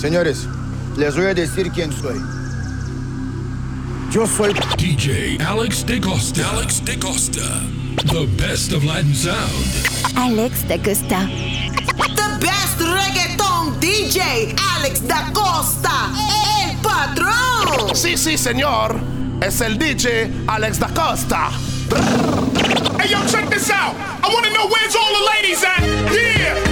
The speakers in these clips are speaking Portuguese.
Señores, les voy a decir quién soy. Yo soy DJ Alex de Costa. Alex de Costa. The best of Latin sound. Alex de Costa. The best reggaeton DJ Alex da Costa. El patrón. Sí, sí, señor. Es el DJ Alex da Costa. Hey, yo, check this out. I want to know where's all the ladies at. Yeah.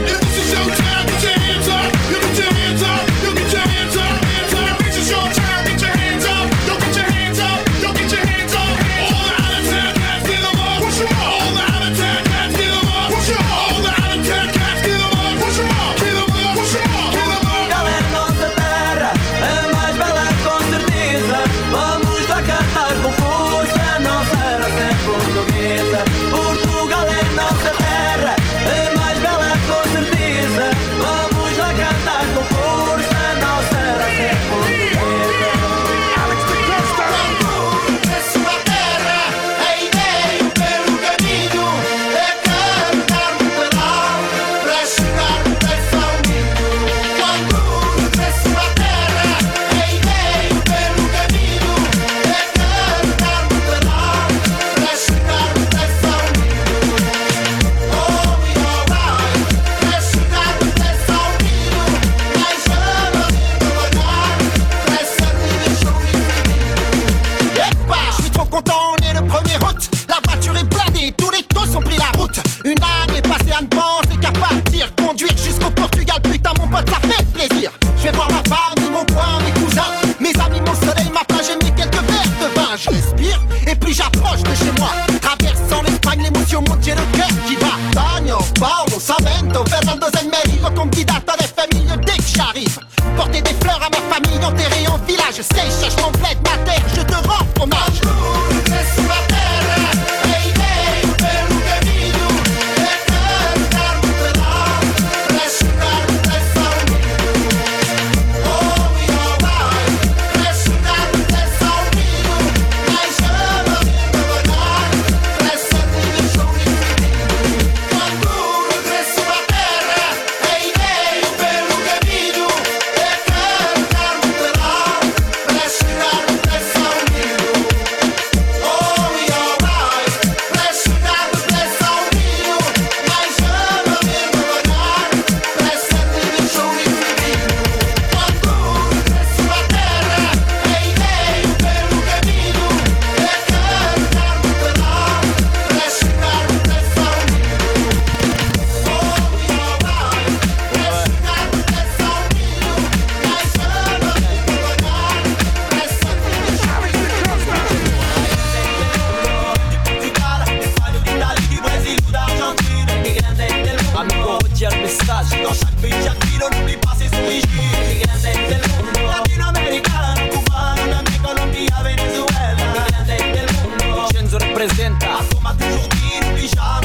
Joguinho no pijama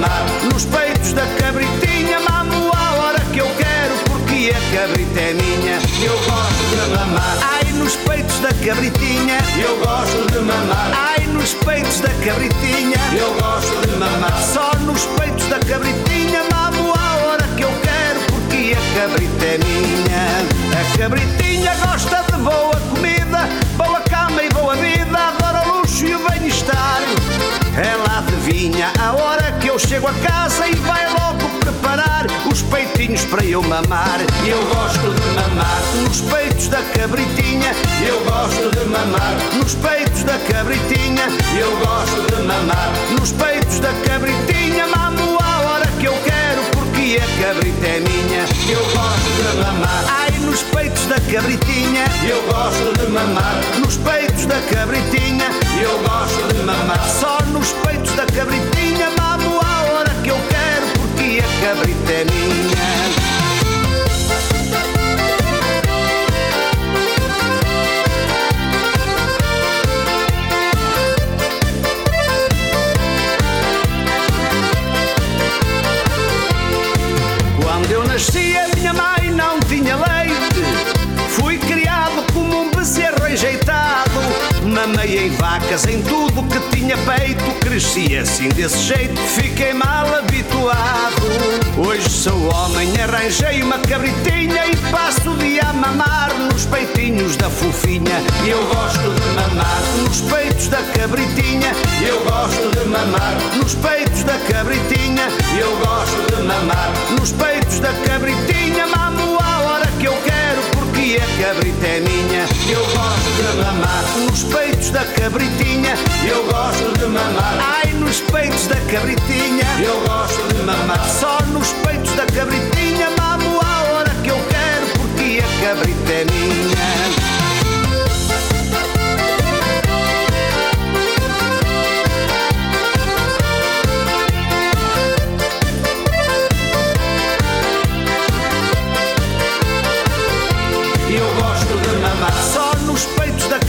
mamar nos peitos da cabritinha. Mamo a hora que eu quero porque a cabrita é minha. Eu gosto de mamar. Ai, nos peitos da cabritinha. Eu gosto de mamar. Ai, nos peitos da cabritinha. Eu gosto de mamar. Só nos peitos da cabritinha. Mamo a hora que eu quero porque a cabrita é minha. A cabritinha gosta de boa comida, boa cama e boa vida. Adora luxo e o bem-estar. Ela adivinha a hora chego a casa e vai logo preparar os peitinhos para eu mamar. Eu gosto de mamar nos peitos da cabritinha. Eu gosto de mamar nos peitos da cabritinha. Eu gosto de mamar nos peitos da cabritinha. Mamo a hora que eu quero porque a cabrita é minha. Eu gosto de mamar. Ai, nos peitos da cabritinha. Eu gosto de mamar nos peitos da cabritinha. Eu gosto de mamar só nos peitos da cabritinha. Cabrita é minha. Quando eu nasci, a minha mãe Mamei em vacas, em tudo que tinha peito. Cresci assim desse jeito, fiquei mal habituado. Hoje sou homem, arranjei uma cabritinha e passo o dia a mamar nos peitinhos da fofinha. Eu gosto de mamar nos peitos da cabritinha. Eu gosto de mamar nos peitos da cabritinha. Eu gosto de mamar nos peitos da cabritinha. Mamo a hora que eu quero porque a cabrita é minha. Eu gosto de mamar nos peitos da cabritinha. Eu gosto de mamar. Ai, nos peitos da cabritinha. Eu gosto de mamar. Só nos peitos da cabritinha. Mamo a hora que eu quero, porque a cabrita é minha.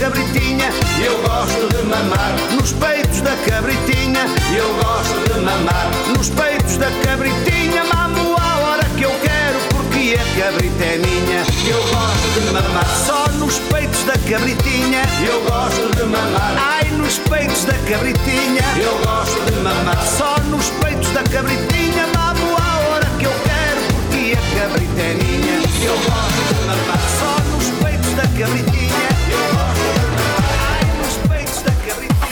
Cabritinha. Eu gosto de mamar nos peitos da cabritinha. Eu gosto de mamar nos peitos da cabritinha. Mamo a hora que eu quero, porque a cabrita é minha. Eu gosto de mamar só nos peitos da cabritinha. Eu gosto de mamar. Ai, nos peitos da cabritinha. Eu gosto de mamar só nos peitos da cabritinha. Mamo a hora que eu quero, porque a cabrita é minha. Eu gosto de mamar só nos cabritinha.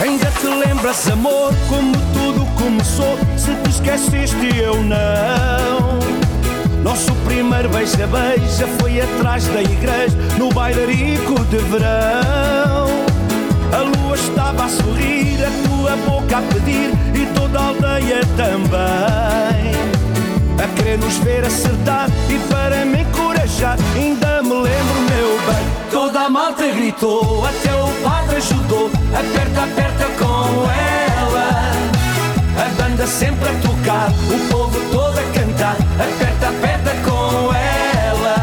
Ainda te lembras, amor, como tudo começou? Se te esqueceste, eu não. Nosso primeiro beija-beija foi atrás da igreja, no bailarico de verão. A lua estava a sorrir, a tua boca a pedir e toda a aldeia também. A querer nos ver acertar e para me encorajar, ainda me lembro, meu bem. Toda a malta gritou, até o padre ajudou. Aperta, aperta com ela. A banda sempre a tocar, o povo todo a cantar. Aperta, aperta com ela.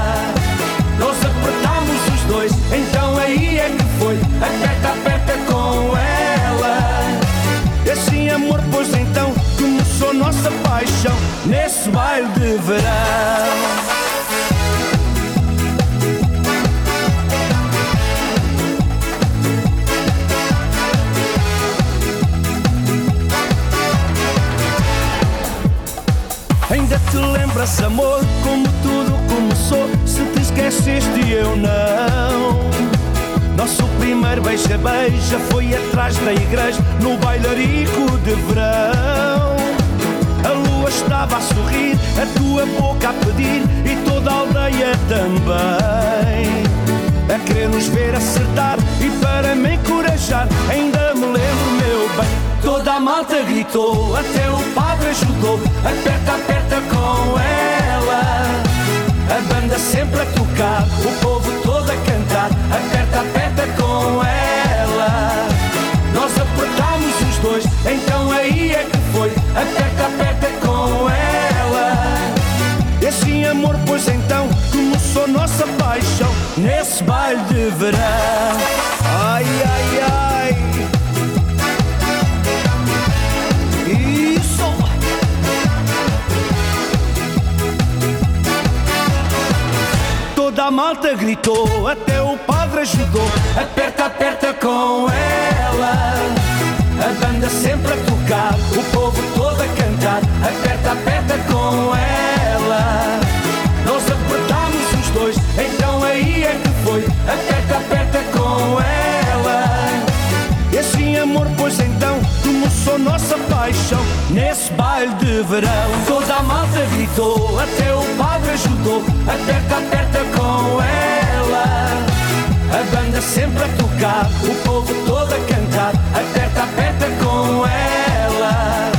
Nós apertamos os dois, então aí é que foi. Aperta, aperta com ela. E assim, amor, pois então começou nossa paixão nesse baile de verão. Primeiro beija-beija foi atrás da igreja, no bailarico de verão. A lua estava a sorrir, a tua boca a pedir e toda a aldeia também. A querer nos ver acertar e para me encorajar, ainda me lembro, meu bem. Toda a malta gritou, até o padre ajudou. Aperta, aperta com ela. A banda sempre a tocar, o povo todo a cantar. Aperta, aperta com ela. Nós apertamos os dois, então aí é que foi. Aperta, aperta com ela. E assim, amor, pois então começou nossa paixão nesse baile de verão. Ai, ai, ai. Isso. Toda a malta gritou, até o padre ajudou. Aperta, aperta com ela. A banda sempre a tocar, o povo todo a cantar. Aperta, aperta com ela. Nós apertamos os dois, então aí é que foi. Aperta, aperta com ela. E assim, amor, pois então começou nossa paixão nesse baile de verão. Toda a malta gritou, até o padre ajudou. Aperta, aperta com ela. A banda sempre a tocar, o povo todo a cantar. Aperta, aperta com ela.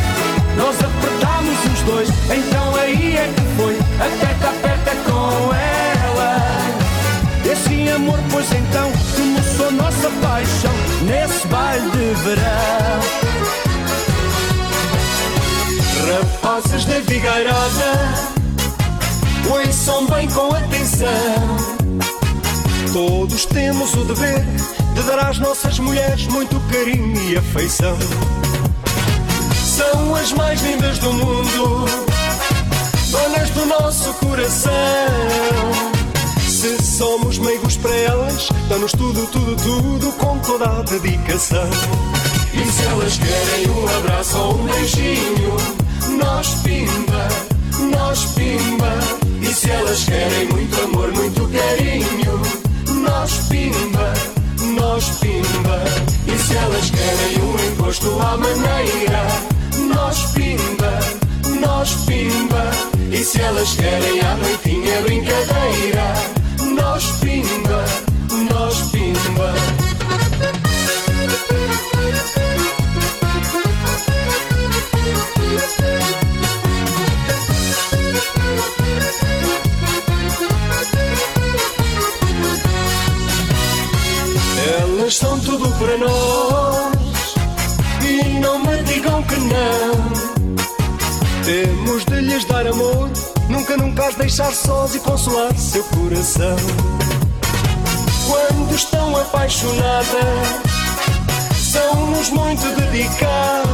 Nós apertamos os dois, então aí é que foi. Aperta, aperta com ela. E assim, amor, pois então começou nossa paixão nesse baile de verão. Rapazes da Figueirada, ouçam bem com atenção. Todos temos o dever de dar às nossas mulheres muito carinho e afeição. São as mais lindas do mundo, donas do nosso coração. Se somos meigos para elas, dá-nos tudo, tudo, tudo com toda a dedicação. E se elas querem um abraço ou um beijinho, nós pimba, nós pimba. E se elas querem muito amor, muito carinho, nós pimba, nós pimba. E se elas querem um encosto à maneira, nós pimba, nós pimba. E se elas querem à noitinha brincadeira, nós pimba. Deixar sós e consolar seu coração. Quando estão apaixonadas, são-nos muito dedicadas.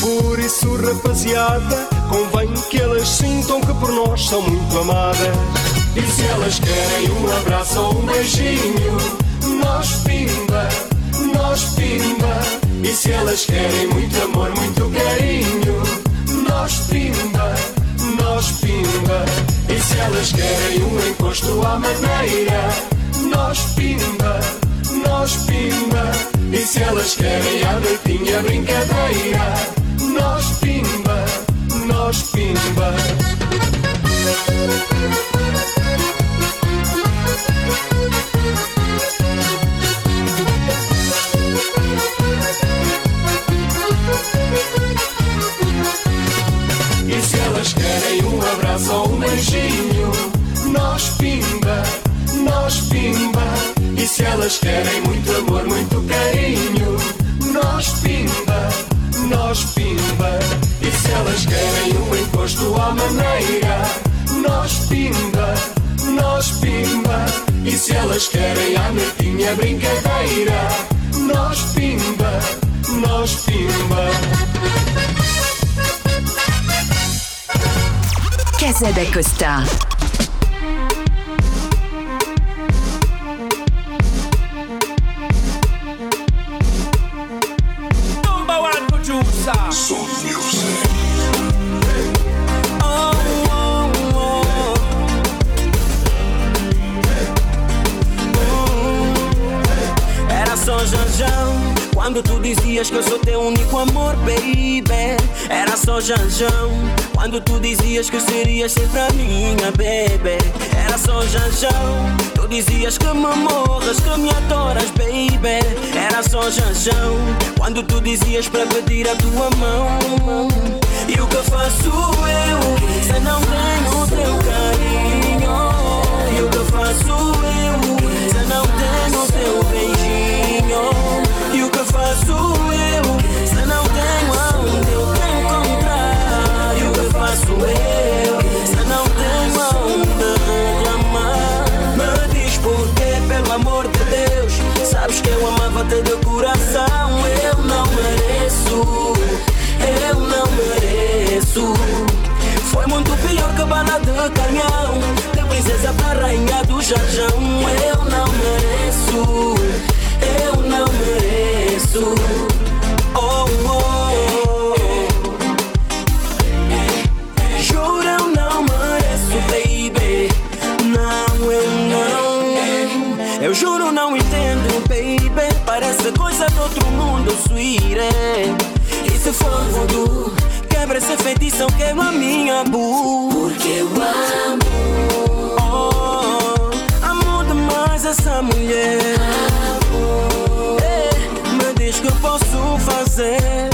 Por isso, rapaziada, convém que elas sintam que por nós são muito amadas. E se elas querem um abraço ou um beijinho, nós pimba, nós pimba. E se elas querem muito amor, muito carinho, nós pimba, nós pimba. E se elas querem um encosto à maneira, nós pimba, nós pimba. E se elas querem a noitinha brincadeira, nós pimba, nós pimba. Se elas querem muito amor, muito carinho, nós pimba, nós pimba. E se elas querem um encosto à maneira, nós pimba, nós pimba. E se elas querem a noitinha brincadeira, nós pimba, nós pimba. Casa da Costa. Quando tu dizias que eu sou teu único amor, baby Era só janjão. Quando tu dizias que serias sempre a minha, baby Era só janjão. Tu dizias que me morras, que me adoras, baby Era só janjão. Quando tu dizias para pedir a tua mão E o que faço eu Se não tenho teu carinho? E o que faço eu Se não tenho teu beijinho jarjão Eu não mereço outro mundo, sweetie E se for voodoo Quebra esse feitiço, eu quebro a minha bu Porque eu amo. Oh, Amo demais essa mulher. Eh, Me diz que eu posso fazer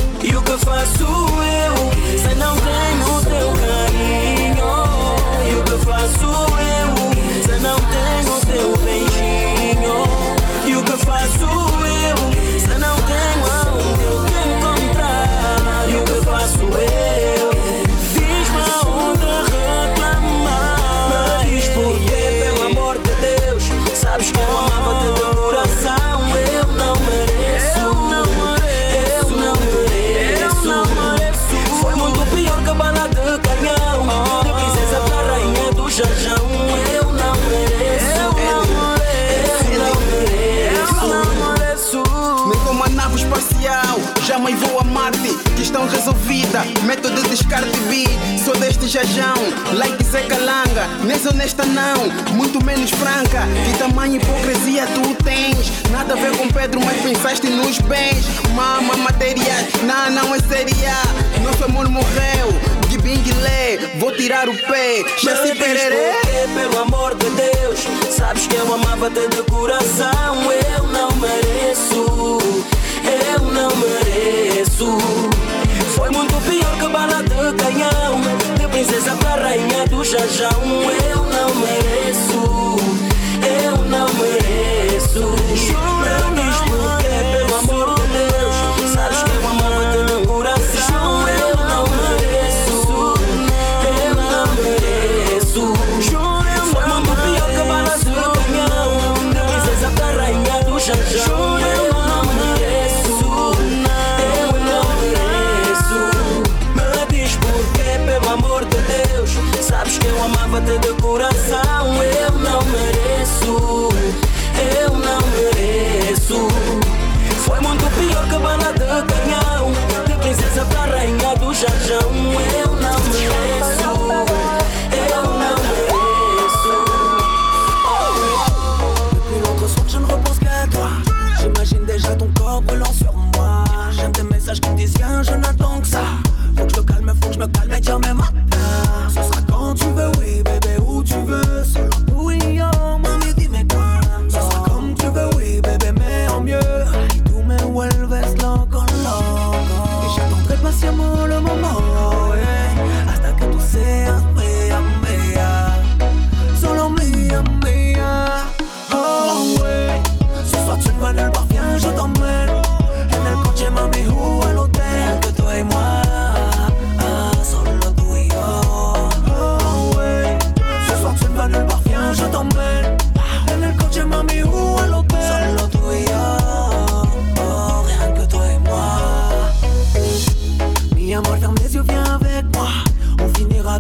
método de descarte beat. Sou deste jajão, like Zé Calanga. Nem sou honesta não, muito menos franca. Que tamanho hipocrisia tu tens? Nada a ver com Pedro, mas pensaste nos bens. Mama, materiais, não, não é seria. Nosso amor morreu, de binguilé. Vou tirar o pé, já se pererê. pelo amor de Deus Sabes que eu amava-te de coração Eu não mereço Eu não mereço. Foi muito pior que bala de canhão. De princesa pra rainha do jajão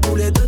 tous les deux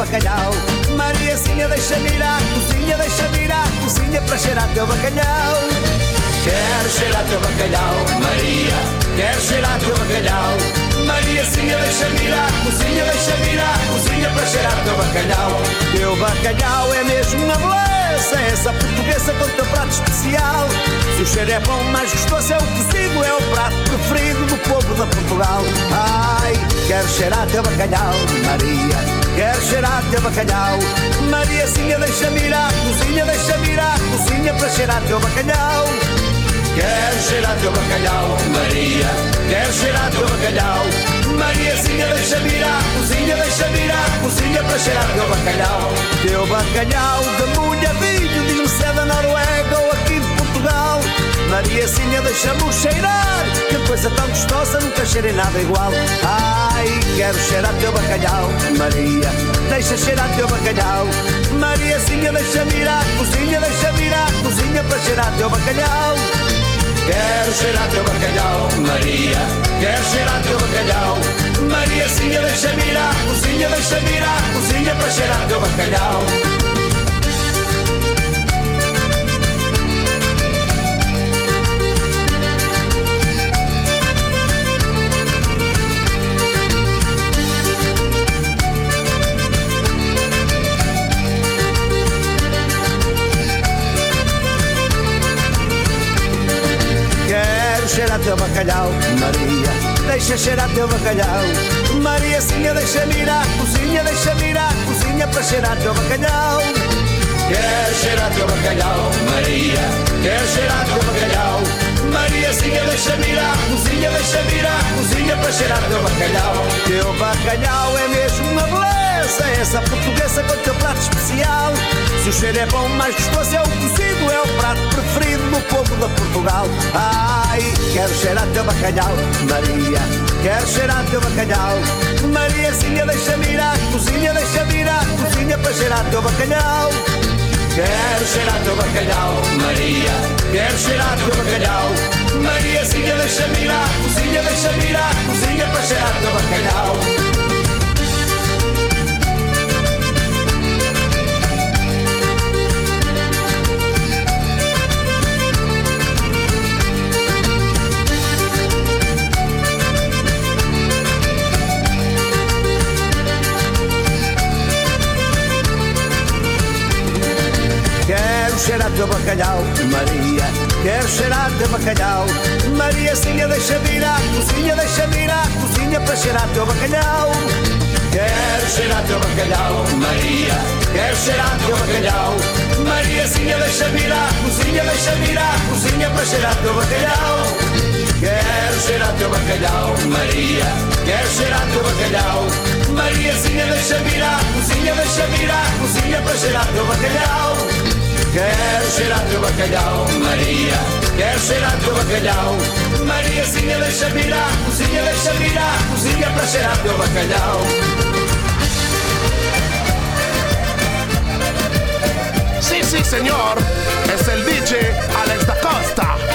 bacalhau. Mariazinha, deixa-me ir à cozinha, deixa-me ir à cozinha para cheirar teu bacalhau. Quero cheirar teu bacalhau, Maria. Quero cheirar teu bacalhau. Mariazinha, deixa-me ir à cozinha, deixa-me ir à cozinha para cheirar teu bacalhau. Teu bacalhau é mesmo uma beleza, essa portuguesa com teu prato especial. Se o cheiro é bom, mais gostoso é o cozido, é o prato preferido do povo de Portugal. Ai, quero cheirar teu bacalhau, Maria. Quero cheirar teu bacalhau. Mariazinha, deixa-me ir à cozinha, deixa-me ir à cozinha para cheirar teu bacalhau. Quero cheirar teu bacalhau, Maria. Quero cheirar teu bacalhau. Mariazinha, deixa-me ir à cozinha, deixa-me ir à cozinha para cheirar teu bacalhau. Teu bacalhau de molhadinho, diz-me se é da Noruega ou aqui de Portugal. Mariazinha, deixa-me cheirar, que coisa tão gostosa, nunca cheirei nada igual. Ai, quero cheirar teu bacalhau, Maria. Deixa cheirar teu bacalhau. Mariazinha, deixa-me ir à cozinha, deixa-me ir à cozinha para cheirar teu bacalhau. Quero cheirar teu bacalhau, Maria. Quero cheirar teu bacalhau. Mariazinha, deixa-me ir à cozinha, deixa-me ir à cozinha para cheirar teu bacalhau. Cheirar teu bacalhau, Maria. Deixa cheirar teu bacalhau. Mariazinha, deixa-me ir à cozinha, deixa-me ir à cozinha para cheirar teu bacalhau. Quero cheirar teu bacalhau, Maria. Quero cheirar teu bacalhau. Mariazinha, deixa-me ir à cozinha, deixa-me ir à cozinha para cheirar teu bacalhau. Teu bacalhau é mesmo uma beleza, essa portuguesa com teu prato especial. Se o cheiro é bom, mais gostoso é o cozido, é o prato preferido do povo de Portugal. Ai, quero cheirar teu bacalhau, Maria. Quero cheirar teu bacalhau. Mariazinha, deixa-me ir à cozinha, deixa-me ir à cozinha para cheirar teu bacalhau. Quero cheirar teu bacalhau, Maria. Quero cheirar teu bacalhau. Mariazinha, deixa-me ir à cozinha, deixa-me ir à cozinha para cheirar teu bacalhau. Cheirar teu bacalhau, Maria. Quero cheirar teu bacalhau. Mariazinha, deixa-me ir à cozinha, deixa-me ir à cozinha para cheirar teu bacalhau. Quero cheirar teu bacalhau, Maria. Quero cheirar teu bacalhau. Mariazinha, deixa-me ir à cozinha, deixa-me ir à cozinha para cheirar teu bacalhau. Quero cheirar teu bacalhau, Maria. Quero cheirar teu bacalhau. Mariazinha, deixa-me ir à cozinha, deixa-me ir à cozinha para cheirar teu bacalhau. Quero cheirar teu bacalhau, Maria. Quero cheirar teu bacalhau. Mariazinha, deixa-me ir à cozinha, deixa-me ir à cozinha para cheirar teu bacalhau. Sí, sí, señor. Es el DJ Alex da Costa.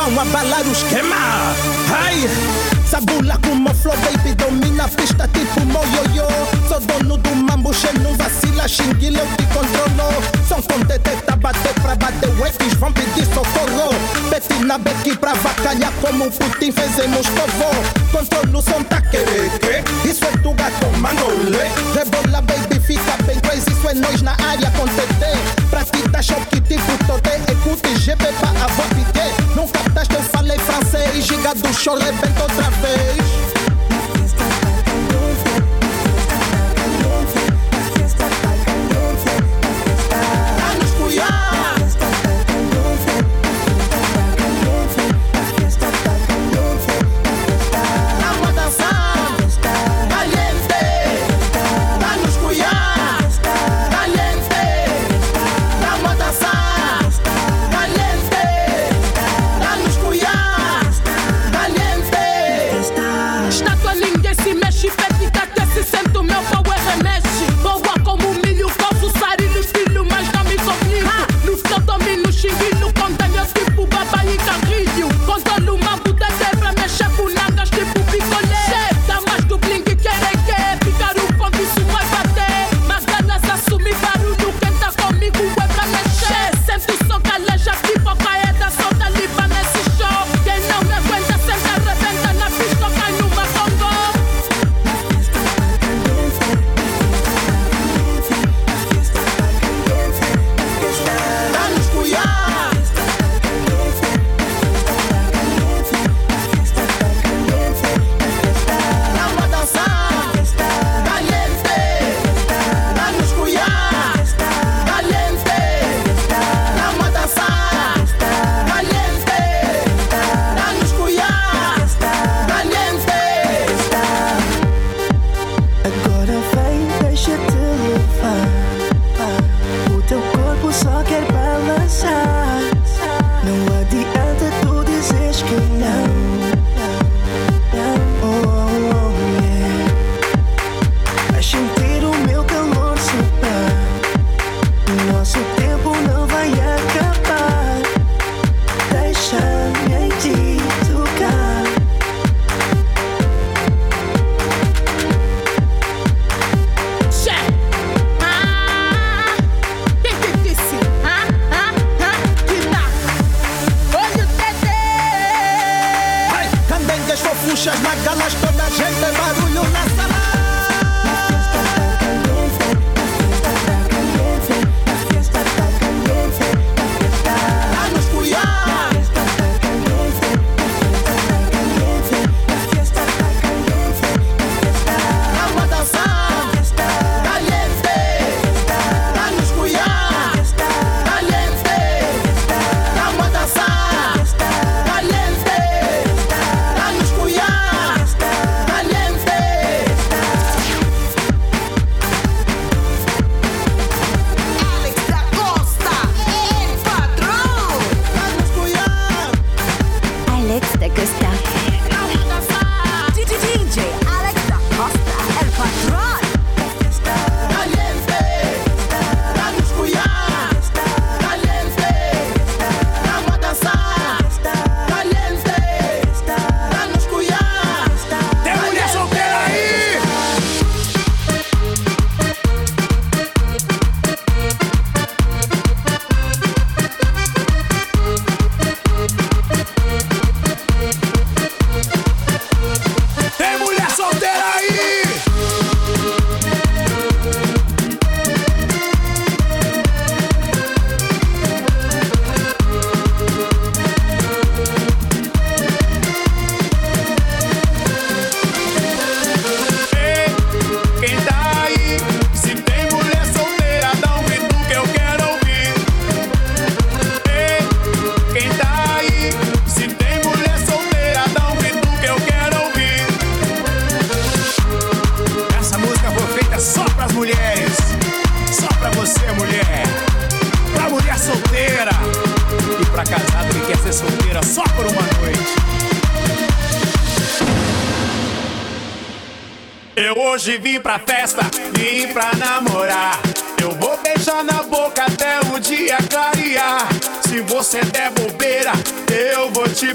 vão abalar o esquema. Ai! Sabula como flow, baby, domina a pista tipo moioiô. Sou dono do mambo, cheio, não vacila, xinguile, eu te controlo. São com deteta, bater pra bater, o vão pedir socorro. Betina, beque pra vacalhar, como Putin fez em favor. Controlo, som tá que, isso é tu gato manolê. Rebola, baby, fica bem crazy, isso é nós na área com TT. Pra ti tá choque tipo todê, escute, GP pra avó piquet. Znów też te fale francês Giga do show, rebenta outra vez.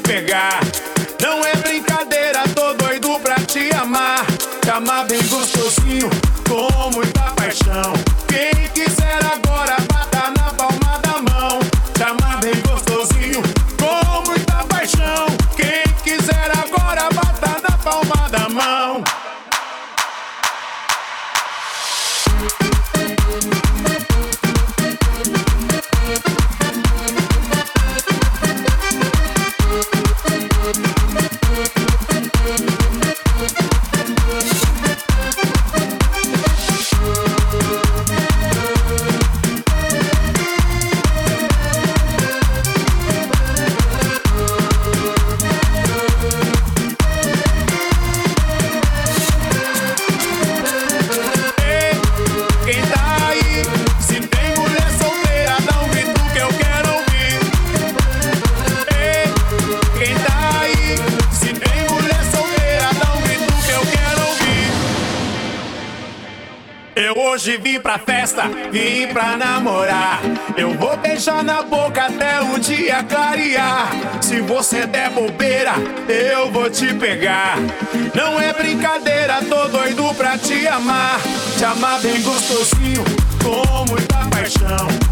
pegar. hoje vim pra festa, vim pra namorar. Eu vou beijar na boca até o dia clarear. Se você der bobeira, eu vou te pegar. Não é brincadeira, tô doido pra te amar. Te amar bem gostosinho, com muita paixão.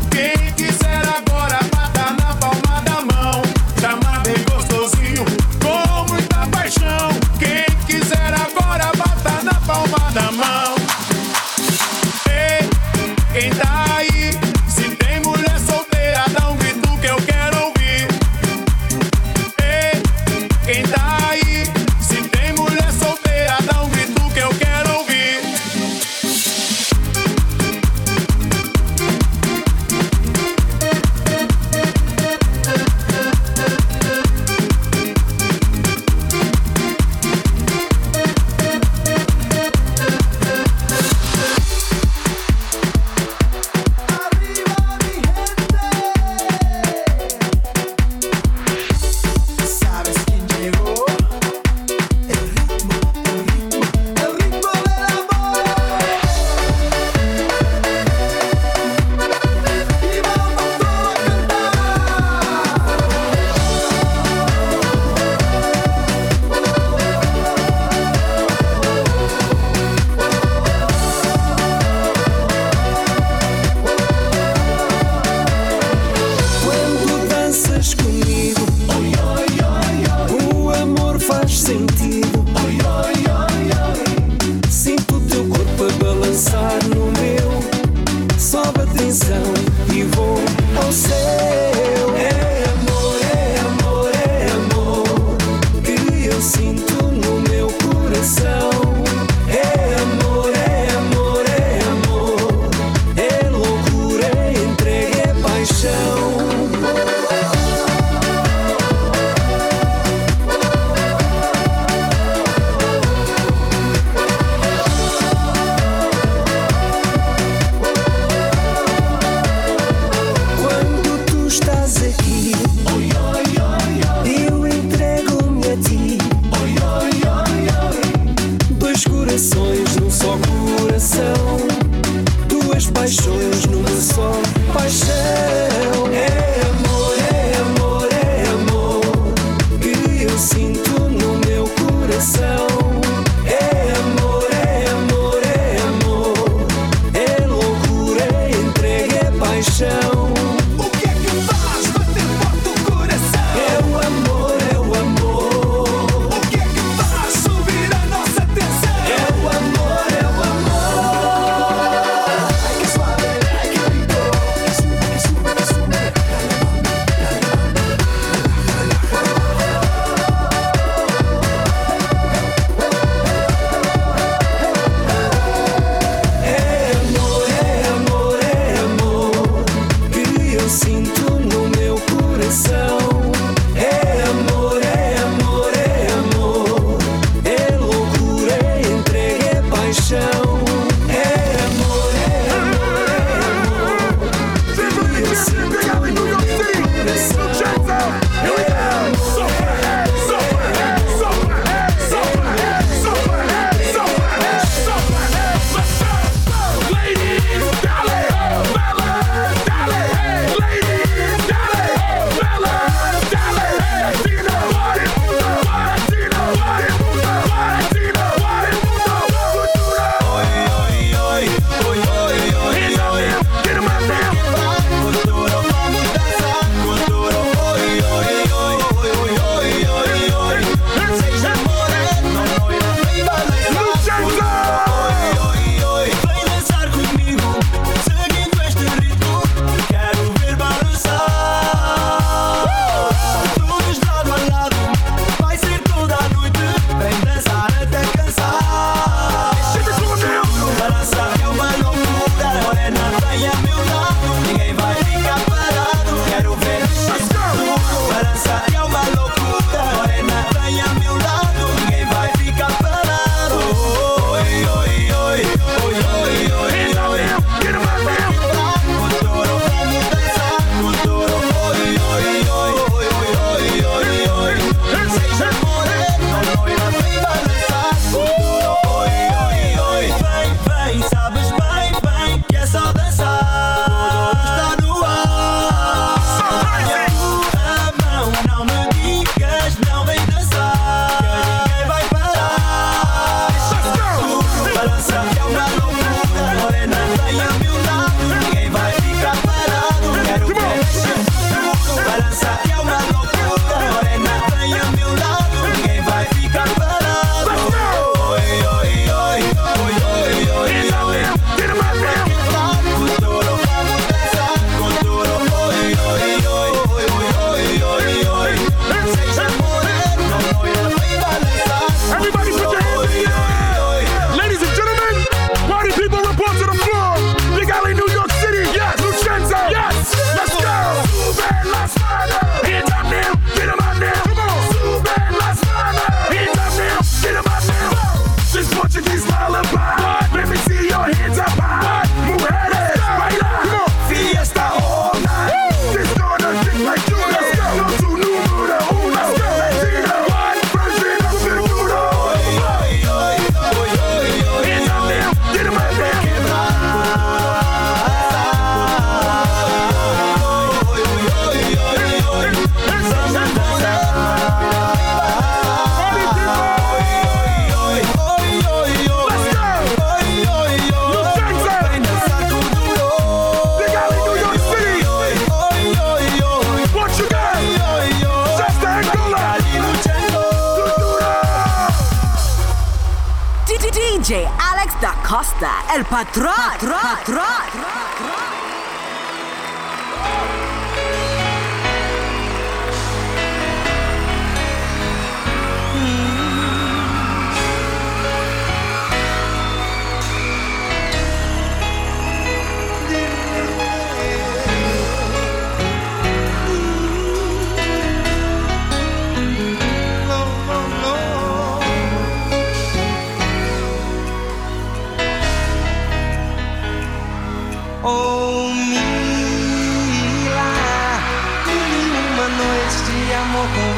Costa, el patrón. patrón. Oh,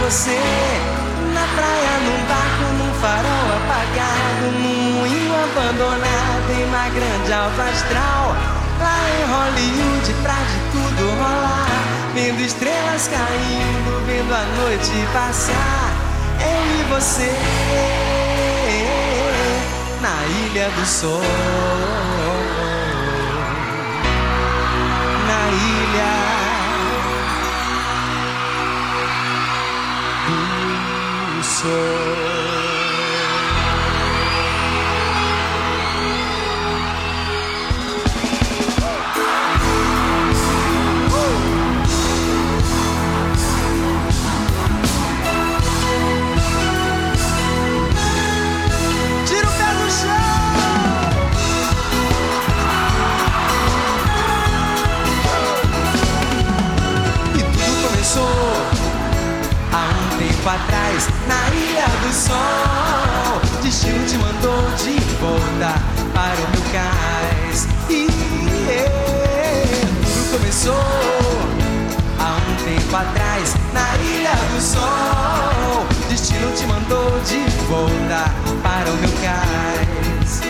você. Na praia, num barco, num farol apagado, num moinho abandonado em uma grande alta astral. Lá em Hollywood, pra de tudo rolar. Vendo estrelas caindo, vendo a noite passar. Eu e você na ilha do sol. na ilha do tempo atrás na Ilha do Sol. Destino te mandou de volta para o meu cais. E tudo começou há um tempo atrás na Ilha do Sol. Destino te mandou de volta para o meu cais.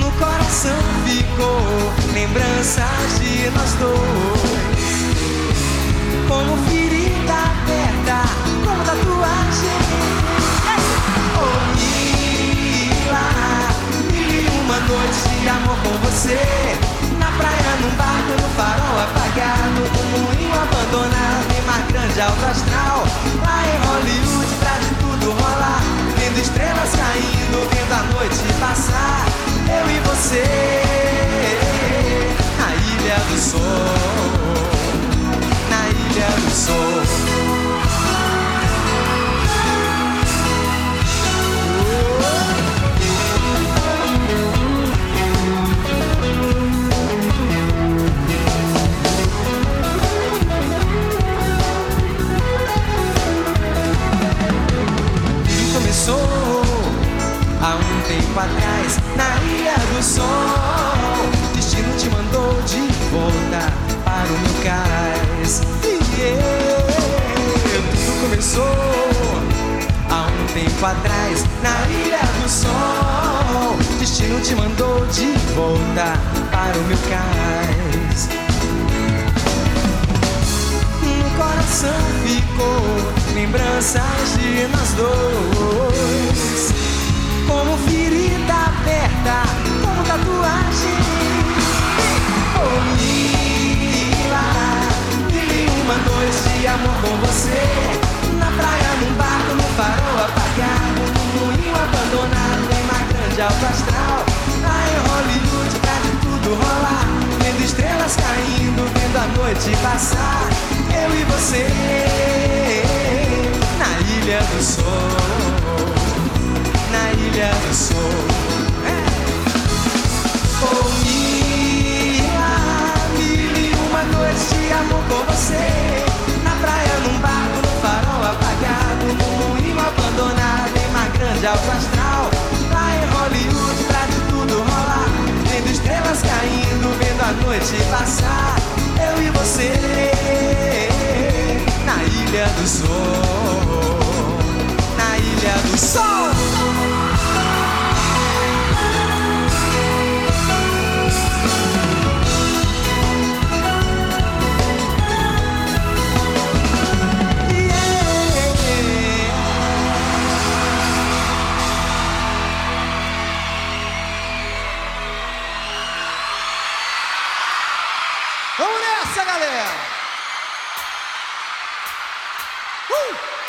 No coração ficou lembranças de nós dois. Como ferida aberta, como tatuagem. Oh, Mila, mil e uma noites de amor com você. Na praia, num barco, no farol apagado, num moinho abandonado, em mar grande alto astral. Lá em Hollywood, pra de tudo rolar. Vendo estrelas caindo, vendo a noite passar. Eu e você, na ilha do sol. Na ilha do sol. Sol. Destino te mandou de volta para o meu cais. E eu, tudo começou há um tempo atrás na Ilha do Sol. Destino te mandou de volta para o meu cais. No coração ficou lembranças de nós dois. Como ferida aberta, como tatuagem. Oh, Mila, mil uma noites de amor com você. Na praia, num barco, no farol apagado, num moinho abandonado, em uma grande alto astral. Lá em Hollywood, pra de tudo rolar. Vendo estrelas caindo, vendo a noite passar. Eu e você, na Ilha do Sol. Na Ilha do Sol. Oh, Mila, mil e uma noites de amor com você. Na praia, num barco, no farol apagado, num moinho abandonado, em uma grande alto astral. Lá em Hollywood, pra de tudo rolar. Vendo estrelas caindo, vendo a noite passar. Eu e você, na Ilha do Sol. Na